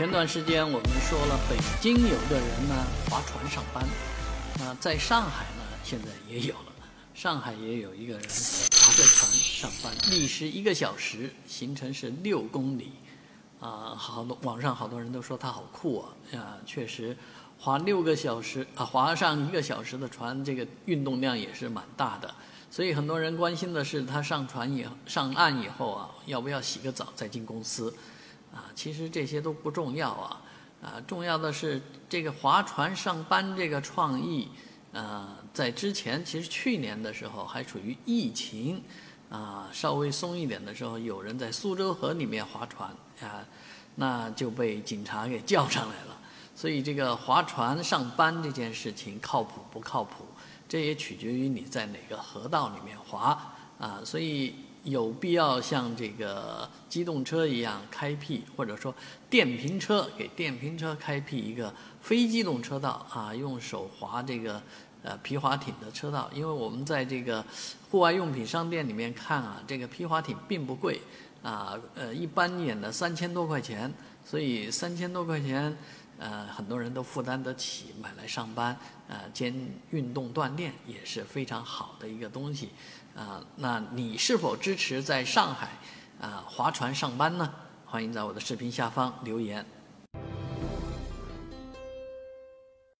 前段时间我们说了，北京有个人呢划船上班，那在上海呢现在也有了，上海也有一个人划着船上班，历时一个小时，行程是六公里，啊，好多网上好多人都说他好酷啊，啊，确实，划六个小时啊，划上一个小时的船，这个运动量也是蛮大的，所以很多人关心的是他上船以上岸以后啊，要不要洗个澡再进公司。啊，其实这些都不重要啊，啊，重要的是这个划船上班这个创意，啊，在之前其实去年的时候还处于疫情，啊，稍微松一点的时候，有人在苏州河里面划船啊，那就被警察给叫上来了。所以这个划船上班这件事情靠谱不靠谱，这也取决于你在哪个河道里面划啊，所以。有必要像这个机动车一样开辟，或者说电瓶车给电瓶车开辟一个非机动车道啊，用手划这个呃皮划艇的车道。因为我们在这个户外用品商店里面看啊，这个皮划艇并不贵啊，呃，一般演的三千多块钱，所以三千多块钱呃很多人都负担得起，买来上班呃兼运动锻炼也是非常好的一个东西。啊，那你是否支持在上海啊划船上班呢？欢迎在我的视频下方留言。